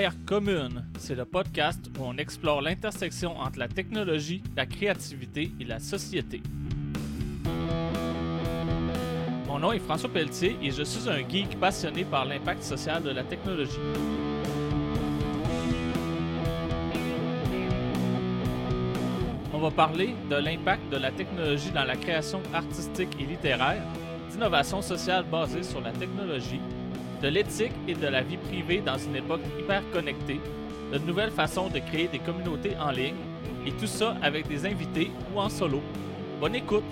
Air Commune, c'est le podcast où on explore l'intersection entre la technologie, la créativité et la société. Mon nom est François Pelletier et je suis un geek passionné par l'impact social de la technologie. On va parler de l'impact de la technologie dans la création artistique et littéraire, d'innovation sociale basée sur la technologie, de l'éthique et de la vie privée dans une époque hyper connectée, de nouvelles façons de créer des communautés en ligne, et tout ça avec des invités ou en solo. Bonne écoute!